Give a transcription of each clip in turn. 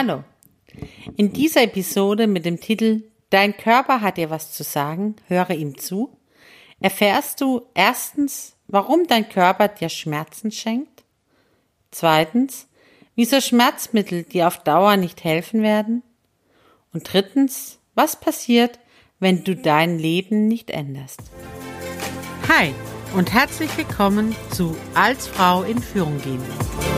Hallo. In dieser Episode mit dem Titel Dein Körper hat dir was zu sagen, höre ihm zu, erfährst du erstens, warum dein Körper dir Schmerzen schenkt, zweitens, wieso Schmerzmittel dir auf Dauer nicht helfen werden und drittens, was passiert, wenn du dein Leben nicht änderst. Hi und herzlich willkommen zu Als Frau in Führung gehen.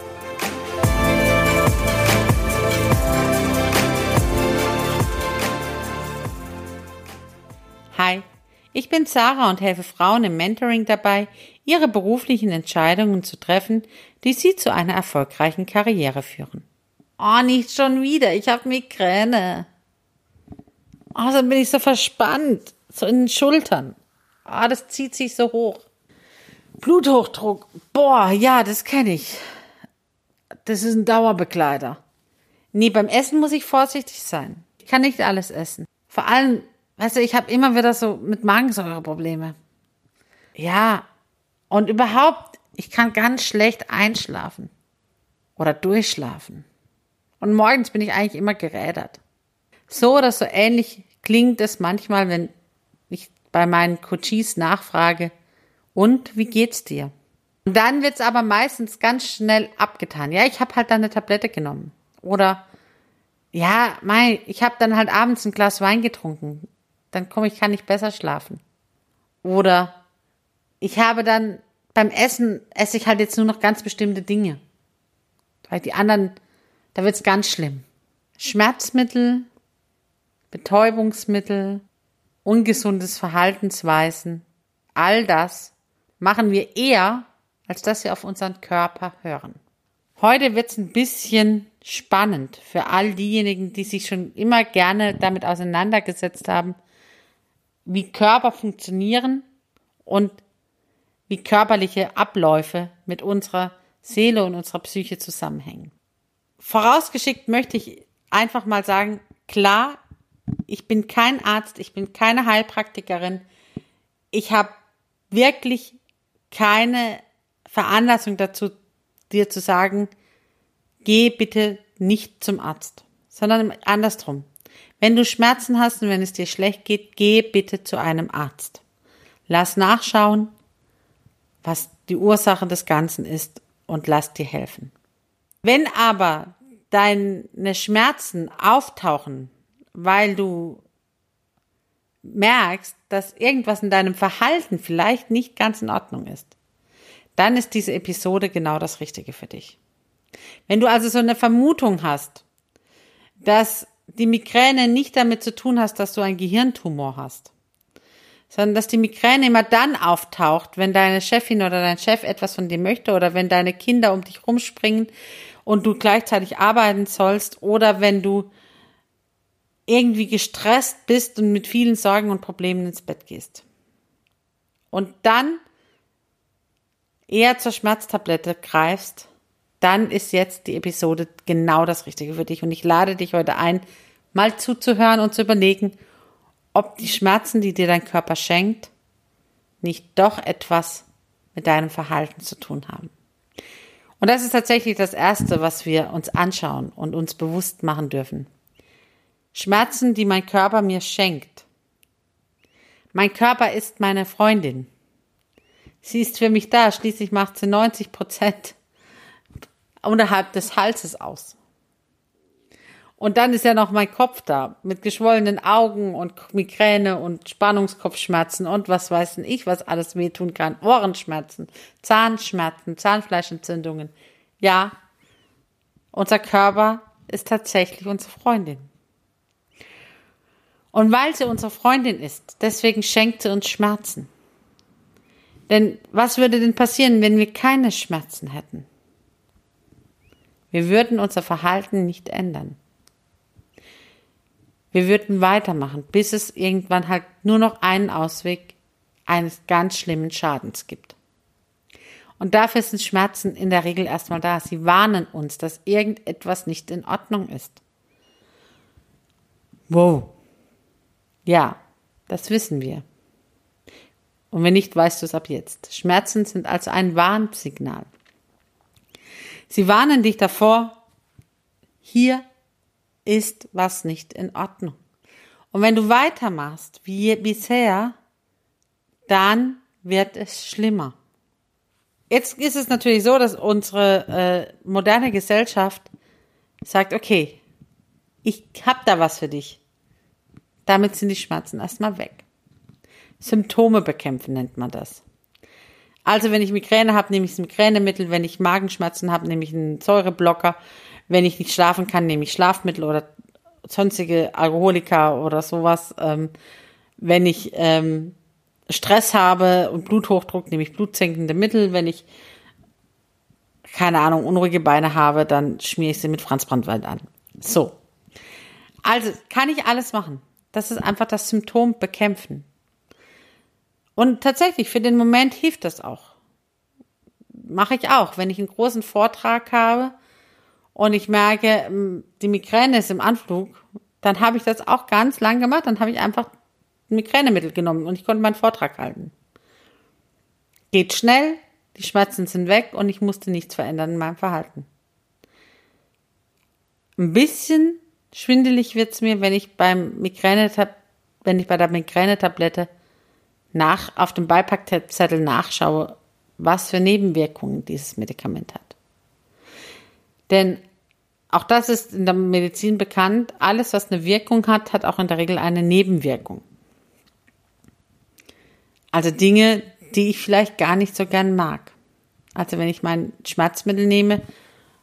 Ich bin Sarah und helfe Frauen im Mentoring dabei, ihre beruflichen Entscheidungen zu treffen, die sie zu einer erfolgreichen Karriere führen. Oh, nicht schon wieder. Ich habe Migräne. Oh, dann bin ich so verspannt. So in den Schultern. Ah, oh, das zieht sich so hoch. Bluthochdruck. Boah, ja, das kenne ich. Das ist ein Dauerbegleiter. Nee, beim Essen muss ich vorsichtig sein. Ich kann nicht alles essen. Vor allem Weißt du, ich habe immer wieder so mit Magensäure Probleme. Ja, und überhaupt, ich kann ganz schlecht einschlafen oder durchschlafen. Und morgens bin ich eigentlich immer gerädert. So oder so ähnlich klingt es manchmal, wenn ich bei meinen Coaches nachfrage, und wie geht's dir? Und dann wird's aber meistens ganz schnell abgetan. Ja, ich habe halt dann eine Tablette genommen. Oder ja, mein, ich habe dann halt abends ein Glas Wein getrunken dann komme ich, kann ich besser schlafen. Oder ich habe dann beim Essen esse ich halt jetzt nur noch ganz bestimmte Dinge. Weil die anderen, da wird's ganz schlimm. Schmerzmittel, Betäubungsmittel, ungesundes Verhaltensweisen, all das machen wir eher, als dass wir auf unseren Körper hören. Heute wird's ein bisschen spannend für all diejenigen, die sich schon immer gerne damit auseinandergesetzt haben, wie Körper funktionieren und wie körperliche Abläufe mit unserer Seele und unserer Psyche zusammenhängen. Vorausgeschickt möchte ich einfach mal sagen, klar, ich bin kein Arzt, ich bin keine Heilpraktikerin. Ich habe wirklich keine Veranlassung dazu, dir zu sagen, geh bitte nicht zum Arzt, sondern andersrum. Wenn du Schmerzen hast und wenn es dir schlecht geht, geh bitte zu einem Arzt. Lass nachschauen, was die Ursache des Ganzen ist und lass dir helfen. Wenn aber deine Schmerzen auftauchen, weil du merkst, dass irgendwas in deinem Verhalten vielleicht nicht ganz in Ordnung ist, dann ist diese Episode genau das Richtige für dich. Wenn du also so eine Vermutung hast, dass die Migräne nicht damit zu tun hast, dass du einen Gehirntumor hast, sondern dass die Migräne immer dann auftaucht, wenn deine Chefin oder dein Chef etwas von dir möchte oder wenn deine Kinder um dich rumspringen und du gleichzeitig arbeiten sollst oder wenn du irgendwie gestresst bist und mit vielen Sorgen und Problemen ins Bett gehst. Und dann eher zur Schmerztablette greifst, dann ist jetzt die Episode genau das Richtige für dich. Und ich lade dich heute ein, mal zuzuhören und zu überlegen, ob die Schmerzen, die dir dein Körper schenkt, nicht doch etwas mit deinem Verhalten zu tun haben. Und das ist tatsächlich das Erste, was wir uns anschauen und uns bewusst machen dürfen. Schmerzen, die mein Körper mir schenkt. Mein Körper ist meine Freundin. Sie ist für mich da, schließlich macht sie 90 Prozent unterhalb des Halses aus. Und dann ist ja noch mein Kopf da mit geschwollenen Augen und Migräne und Spannungskopfschmerzen und was weiß ich, was alles wehtun kann. Ohrenschmerzen, Zahnschmerzen, Zahnfleischentzündungen. Ja, unser Körper ist tatsächlich unsere Freundin. Und weil sie unsere Freundin ist, deswegen schenkt sie uns Schmerzen. Denn was würde denn passieren, wenn wir keine Schmerzen hätten? Wir würden unser Verhalten nicht ändern. Wir würden weitermachen, bis es irgendwann halt nur noch einen Ausweg eines ganz schlimmen Schadens gibt. Und dafür sind Schmerzen in der Regel erstmal da. Sie warnen uns, dass irgendetwas nicht in Ordnung ist. Wow. Ja, das wissen wir. Und wenn nicht, weißt du es ab jetzt. Schmerzen sind also ein Warnsignal. Sie warnen dich davor, hier ist was nicht in Ordnung. Und wenn du weitermachst wie bisher, dann wird es schlimmer. Jetzt ist es natürlich so, dass unsere äh, moderne Gesellschaft sagt, okay, ich hab da was für dich. Damit sind die Schmerzen erstmal weg. Symptome bekämpfen nennt man das. Also wenn ich Migräne habe, nehme ich das Migränemittel. Wenn ich Magenschmerzen habe, nehme ich einen Säureblocker. Wenn ich nicht schlafen kann, nehme ich Schlafmittel oder sonstige Alkoholika oder sowas. Ähm, wenn ich ähm, Stress habe und Bluthochdruck, nehme ich blutsenkende Mittel. Wenn ich, keine Ahnung, unruhige Beine habe, dann schmiere ich sie mit Franz Brandwald an. So. Also, kann ich alles machen. Das ist einfach das Symptom bekämpfen. Und tatsächlich, für den Moment hilft das auch. Mache ich auch. Wenn ich einen großen Vortrag habe und ich merke, die Migräne ist im Anflug, dann habe ich das auch ganz lang gemacht. Dann habe ich einfach Migränemittel genommen und ich konnte meinen Vortrag halten. Geht schnell, die Schmerzen sind weg und ich musste nichts verändern in meinem Verhalten. Ein bisschen schwindelig wird's mir, wenn ich beim Migräne, wenn ich bei der Migränetablette nach, auf dem Beipackzettel nachschaue, was für Nebenwirkungen dieses Medikament hat. Denn auch das ist in der Medizin bekannt, alles, was eine Wirkung hat, hat auch in der Regel eine Nebenwirkung. Also Dinge, die ich vielleicht gar nicht so gern mag. Also wenn ich mein Schmerzmittel nehme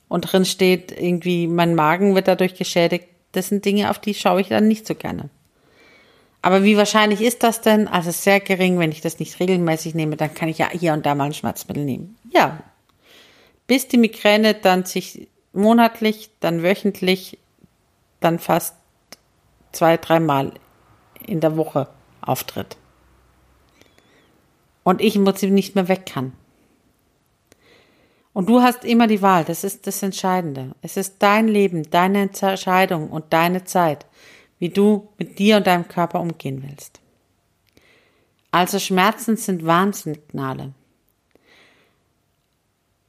und drin steht, irgendwie mein Magen wird dadurch geschädigt, das sind Dinge, auf die schaue ich dann nicht so gerne. Aber wie wahrscheinlich ist das denn? Also sehr gering, wenn ich das nicht regelmäßig nehme, dann kann ich ja hier und da mal ein Schmerzmittel nehmen. Ja. Bis die Migräne dann sich monatlich, dann wöchentlich, dann fast zwei, dreimal in der Woche auftritt und ich im Prinzip nicht mehr weg kann. Und du hast immer die Wahl, das ist das Entscheidende. Es ist dein Leben, deine Entscheidung und deine Zeit, wie du mit dir und deinem Körper umgehen willst. Also Schmerzen sind Warnsignale.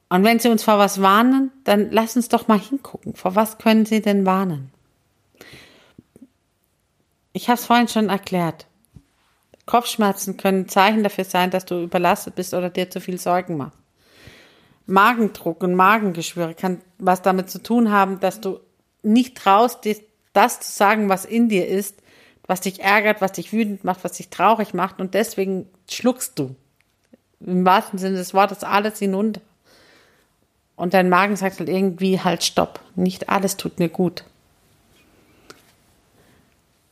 Und wenn sie uns vor was warnen, dann lass uns doch mal hingucken. Vor was können sie denn warnen? Ich habe es vorhin schon erklärt. Kopfschmerzen können Zeichen dafür sein, dass du überlastet bist oder dir zu viel Sorgen machst. Magendruck und Magengeschwüre kann was damit zu tun haben, dass du nicht traust, das zu sagen, was in dir ist, was dich ärgert, was dich wütend macht, was dich traurig macht und deswegen schluckst du. Im wahrsten Sinne des Wortes alles hinunter. Und dein Magen sagt halt irgendwie halt Stopp. Nicht alles tut mir gut.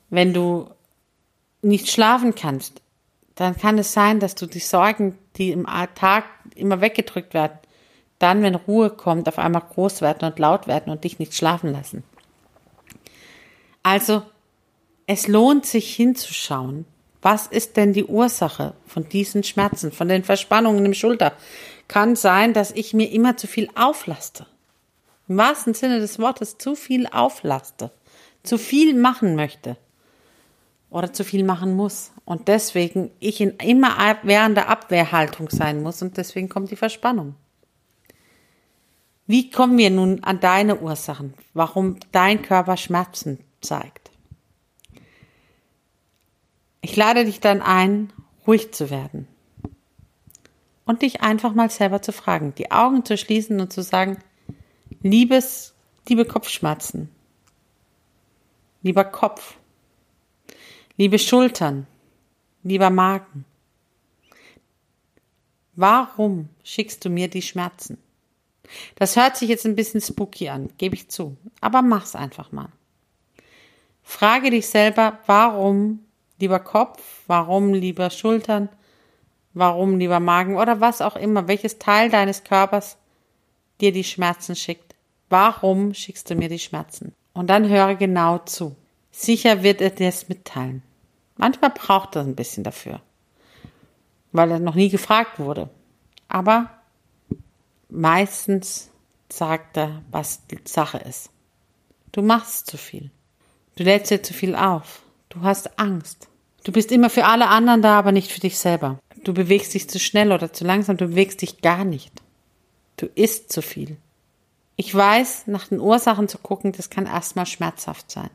Wenn du nicht schlafen kannst, dann kann es sein, dass du die Sorgen, die im Tag immer weggedrückt werden, dann, wenn Ruhe kommt, auf einmal groß werden und laut werden und dich nicht schlafen lassen. Also, es lohnt sich hinzuschauen, was ist denn die Ursache von diesen Schmerzen, von den Verspannungen im Schulter? Kann sein, dass ich mir immer zu viel auflaste. Im wahrsten Sinne des Wortes zu viel auflaste, zu viel machen möchte oder zu viel machen muss. Und deswegen ich in immer während der Abwehrhaltung sein muss und deswegen kommt die Verspannung. Wie kommen wir nun an deine Ursachen, warum dein Körper Schmerzen zeigt? Ich lade dich dann ein, ruhig zu werden und dich einfach mal selber zu fragen, die Augen zu schließen und zu sagen, liebes, liebe Kopfschmerzen, lieber Kopf, Liebe Schultern, lieber Magen, warum schickst du mir die Schmerzen? Das hört sich jetzt ein bisschen spooky an, gebe ich zu, aber mach's einfach mal. Frage dich selber, warum lieber Kopf, warum lieber Schultern, warum lieber Magen oder was auch immer, welches Teil deines Körpers dir die Schmerzen schickt. Warum schickst du mir die Schmerzen? Und dann höre genau zu. Sicher wird er dir es mitteilen. Manchmal braucht er ein bisschen dafür, weil er noch nie gefragt wurde. Aber meistens sagt er, was die Sache ist. Du machst zu viel. Du lädst dir zu viel auf. Du hast Angst. Du bist immer für alle anderen da, aber nicht für dich selber. Du bewegst dich zu schnell oder zu langsam, du bewegst dich gar nicht. Du isst zu viel. Ich weiß, nach den Ursachen zu gucken, das kann erstmal schmerzhaft sein.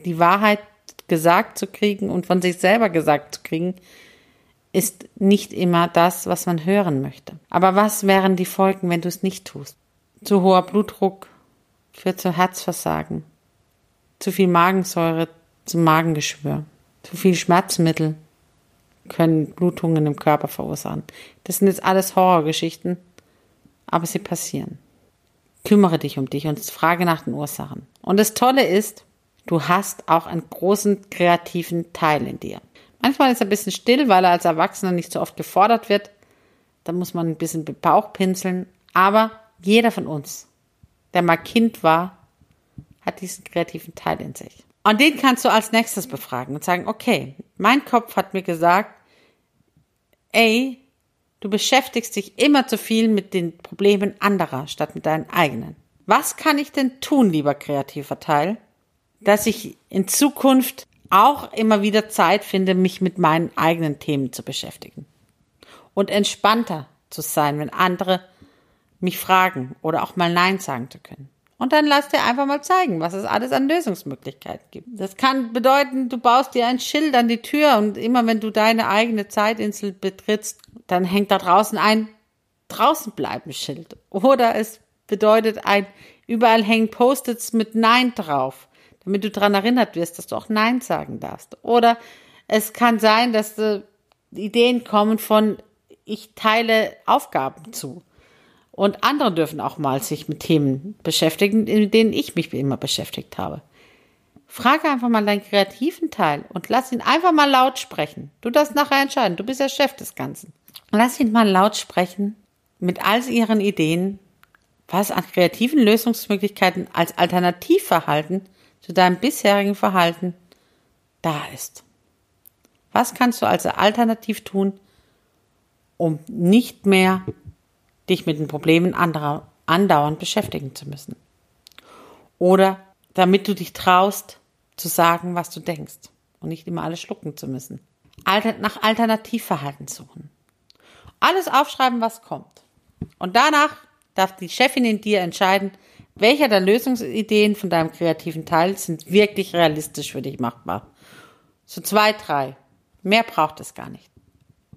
Die Wahrheit gesagt zu kriegen und von sich selber gesagt zu kriegen, ist nicht immer das, was man hören möchte. Aber was wären die Folgen, wenn du es nicht tust? Zu hoher Blutdruck führt zu Herzversagen, zu viel Magensäure zum Magengeschwür, zu viel Schmerzmittel können Blutungen im Körper verursachen. Das sind jetzt alles Horrorgeschichten, aber sie passieren. Kümmere dich um dich und frage nach den Ursachen. Und das Tolle ist, du hast auch einen großen kreativen Teil in dir. Manchmal ist er ein bisschen still, weil er als Erwachsener nicht so oft gefordert wird. Da muss man ein bisschen Bauch pinseln. Aber jeder von uns, der mal Kind war, hat diesen kreativen Teil in sich. Und den kannst du als nächstes befragen und sagen, okay, mein Kopf hat mir gesagt, ey, du beschäftigst dich immer zu viel mit den Problemen anderer statt mit deinen eigenen. Was kann ich denn tun, lieber kreativer Teil, dass ich in Zukunft auch immer wieder Zeit finde, mich mit meinen eigenen Themen zu beschäftigen und entspannter zu sein, wenn andere mich fragen oder auch mal Nein sagen zu können. Und dann lass dir einfach mal zeigen, was es alles an Lösungsmöglichkeiten gibt. Das kann bedeuten, du baust dir ein Schild an die Tür und immer wenn du deine eigene Zeitinsel betrittst, dann hängt da draußen ein draußen bleiben Schild. Oder es bedeutet ein überall hängen Post-its mit Nein drauf, damit du daran erinnert wirst, dass du auch Nein sagen darfst. Oder es kann sein, dass äh, Ideen kommen von ich teile Aufgaben zu. Und andere dürfen auch mal sich mit Themen beschäftigen, in denen ich mich immer beschäftigt habe. Frage einfach mal deinen kreativen Teil und lass ihn einfach mal laut sprechen. Du darfst nachher entscheiden. Du bist der Chef des Ganzen. Lass ihn mal laut sprechen mit all ihren Ideen, was an kreativen Lösungsmöglichkeiten als Alternativverhalten zu deinem bisherigen Verhalten da ist. Was kannst du also alternativ tun, um nicht mehr dich mit den Problemen anderer andauernd beschäftigen zu müssen. Oder damit du dich traust, zu sagen, was du denkst und nicht immer alles schlucken zu müssen. Alter, nach Alternativverhalten suchen. Alles aufschreiben, was kommt. Und danach darf die Chefin in dir entscheiden, welcher der Lösungsideen von deinem kreativen Teil sind wirklich realistisch für dich machbar. So zwei, drei. Mehr braucht es gar nicht.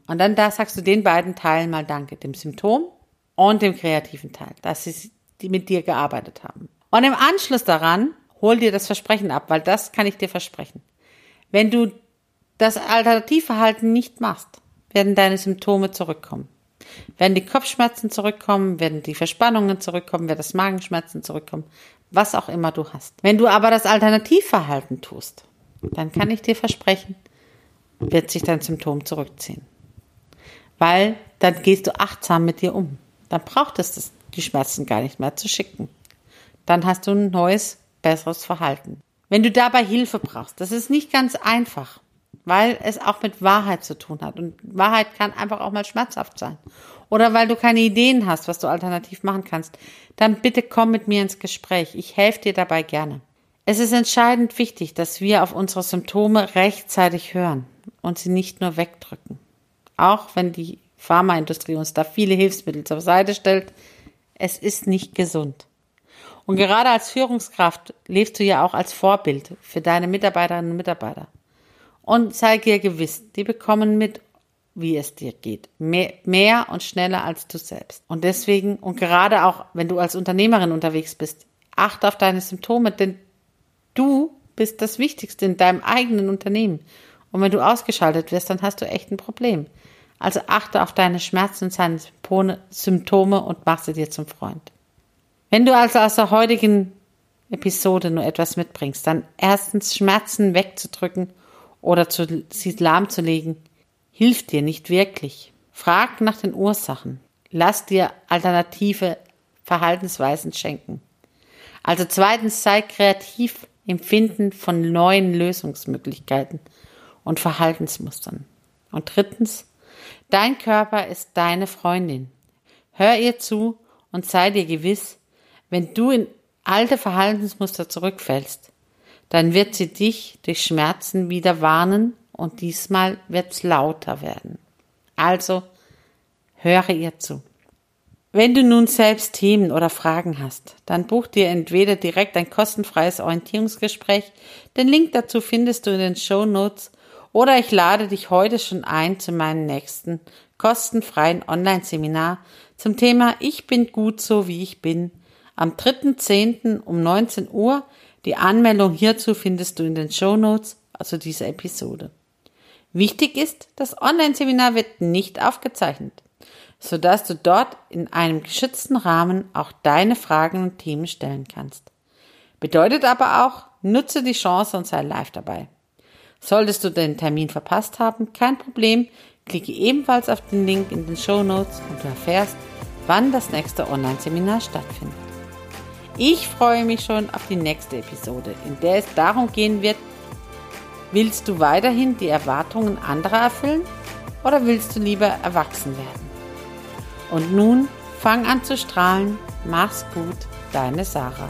Und dann da sagst du den beiden Teilen mal Danke. Dem Symptom und dem kreativen Teil, dass sie mit dir gearbeitet haben. Und im Anschluss daran, hol dir das Versprechen ab, weil das kann ich dir versprechen. Wenn du das Alternativverhalten nicht machst, werden deine Symptome zurückkommen. Werden die Kopfschmerzen zurückkommen, werden die Verspannungen zurückkommen, werden das Magenschmerzen zurückkommen, was auch immer du hast. Wenn du aber das Alternativverhalten tust, dann kann ich dir versprechen, wird sich dein Symptom zurückziehen. Weil dann gehst du achtsam mit dir um. Dann braucht es das, die Schmerzen gar nicht mehr zu schicken. Dann hast du ein neues, besseres Verhalten. Wenn du dabei Hilfe brauchst, das ist nicht ganz einfach, weil es auch mit Wahrheit zu tun hat. Und Wahrheit kann einfach auch mal schmerzhaft sein. Oder weil du keine Ideen hast, was du alternativ machen kannst, dann bitte komm mit mir ins Gespräch. Ich helfe dir dabei gerne. Es ist entscheidend wichtig, dass wir auf unsere Symptome rechtzeitig hören und sie nicht nur wegdrücken. Auch wenn die Pharmaindustrie uns da viele Hilfsmittel zur Seite stellt. Es ist nicht gesund. Und gerade als Führungskraft lebst du ja auch als Vorbild für deine Mitarbeiterinnen und Mitarbeiter. Und sei dir gewiss, die bekommen mit, wie es dir geht. Mehr, mehr und schneller als du selbst. Und deswegen, und gerade auch, wenn du als Unternehmerin unterwegs bist, achte auf deine Symptome, denn du bist das Wichtigste in deinem eigenen Unternehmen. Und wenn du ausgeschaltet wirst, dann hast du echt ein Problem. Also achte auf deine Schmerzen und seine Symptome und mach sie dir zum Freund. Wenn du also aus der heutigen Episode nur etwas mitbringst, dann erstens Schmerzen wegzudrücken oder zu, sie lahmzulegen, hilft dir nicht wirklich. Frag nach den Ursachen. Lass dir alternative Verhaltensweisen schenken. Also zweitens sei kreativ im Finden von neuen Lösungsmöglichkeiten und Verhaltensmustern. Und drittens Dein Körper ist deine Freundin. Hör ihr zu und sei dir gewiss, wenn du in alte Verhaltensmuster zurückfällst, dann wird sie dich durch Schmerzen wieder warnen und diesmal wird's lauter werden. Also höre ihr zu. Wenn du nun selbst Themen oder Fragen hast, dann buch dir entweder direkt ein kostenfreies Orientierungsgespräch, den Link dazu findest du in den Show Notes, oder ich lade dich heute schon ein zu meinem nächsten kostenfreien Online-Seminar zum Thema Ich bin gut so wie ich bin am 3.10. um 19 Uhr. Die Anmeldung hierzu findest du in den Show Notes, also dieser Episode. Wichtig ist, das Online-Seminar wird nicht aufgezeichnet sodass du dort in einem geschützten Rahmen auch deine Fragen und Themen stellen kannst. Bedeutet aber auch, nutze die Chance und sei live dabei. Solltest du den Termin verpasst haben, kein Problem, klicke ebenfalls auf den Link in den Show Notes und du erfährst, wann das nächste Online-Seminar stattfindet. Ich freue mich schon auf die nächste Episode, in der es darum gehen wird, willst du weiterhin die Erwartungen anderer erfüllen oder willst du lieber erwachsen werden? Und nun fang an zu strahlen. Mach's gut, deine Sarah.